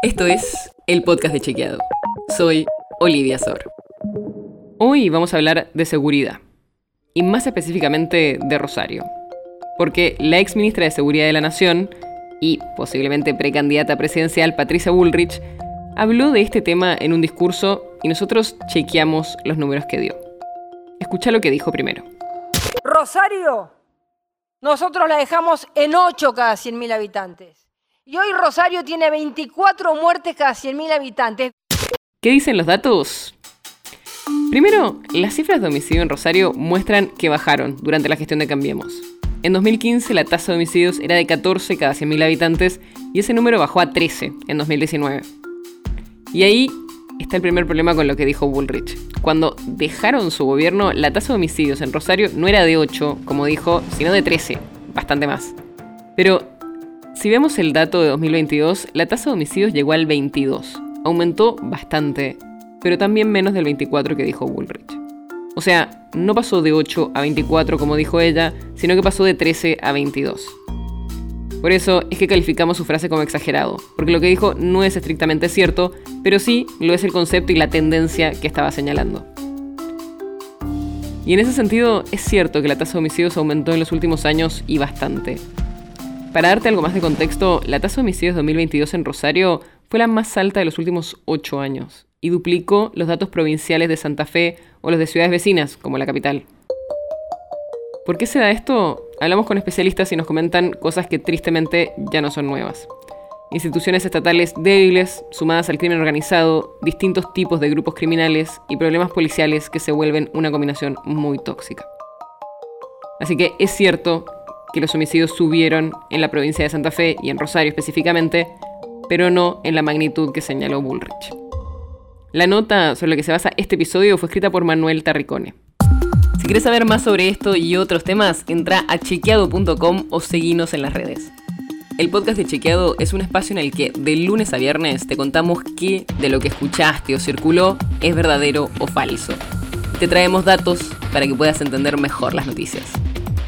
Esto es el podcast de Chequeado. Soy Olivia Sor. Hoy vamos a hablar de seguridad, y más específicamente de Rosario, porque la ex ministra de Seguridad de la Nación y posiblemente precandidata presidencial Patricia Bullrich habló de este tema en un discurso y nosotros chequeamos los números que dio. Escucha lo que dijo primero. Rosario, nosotros la dejamos en 8 cada 100.000 habitantes. Y hoy Rosario tiene 24 muertes cada 100.000 habitantes. ¿Qué dicen los datos? Primero, las cifras de homicidio en Rosario muestran que bajaron durante la gestión de Cambiemos. En 2015 la tasa de homicidios era de 14 cada 100.000 habitantes y ese número bajó a 13 en 2019. Y ahí está el primer problema con lo que dijo Bullrich. Cuando dejaron su gobierno, la tasa de homicidios en Rosario no era de 8, como dijo, sino de 13, bastante más. Pero si vemos el dato de 2022, la tasa de homicidios llegó al 22. Aumentó bastante, pero también menos del 24 que dijo Bullrich. O sea, no pasó de 8 a 24 como dijo ella, sino que pasó de 13 a 22. Por eso es que calificamos su frase como exagerado, porque lo que dijo no es estrictamente cierto, pero sí lo es el concepto y la tendencia que estaba señalando. Y en ese sentido es cierto que la tasa de homicidios aumentó en los últimos años y bastante. Para darte algo más de contexto, la tasa de homicidios 2022 en Rosario fue la más alta de los últimos 8 años y duplicó los datos provinciales de Santa Fe o los de ciudades vecinas, como la capital. ¿Por qué se da esto? Hablamos con especialistas y nos comentan cosas que tristemente ya no son nuevas. Instituciones estatales débiles, sumadas al crimen organizado, distintos tipos de grupos criminales y problemas policiales que se vuelven una combinación muy tóxica. Así que es cierto que los homicidios subieron en la provincia de Santa Fe y en Rosario específicamente, pero no en la magnitud que señaló Bullrich. La nota sobre la que se basa este episodio fue escrita por Manuel Tarricone. Si quieres saber más sobre esto y otros temas, entra a chequeado.com o seguinos en las redes. El podcast de Chequeado es un espacio en el que de lunes a viernes te contamos qué de lo que escuchaste o circuló es verdadero o falso. Te traemos datos para que puedas entender mejor las noticias.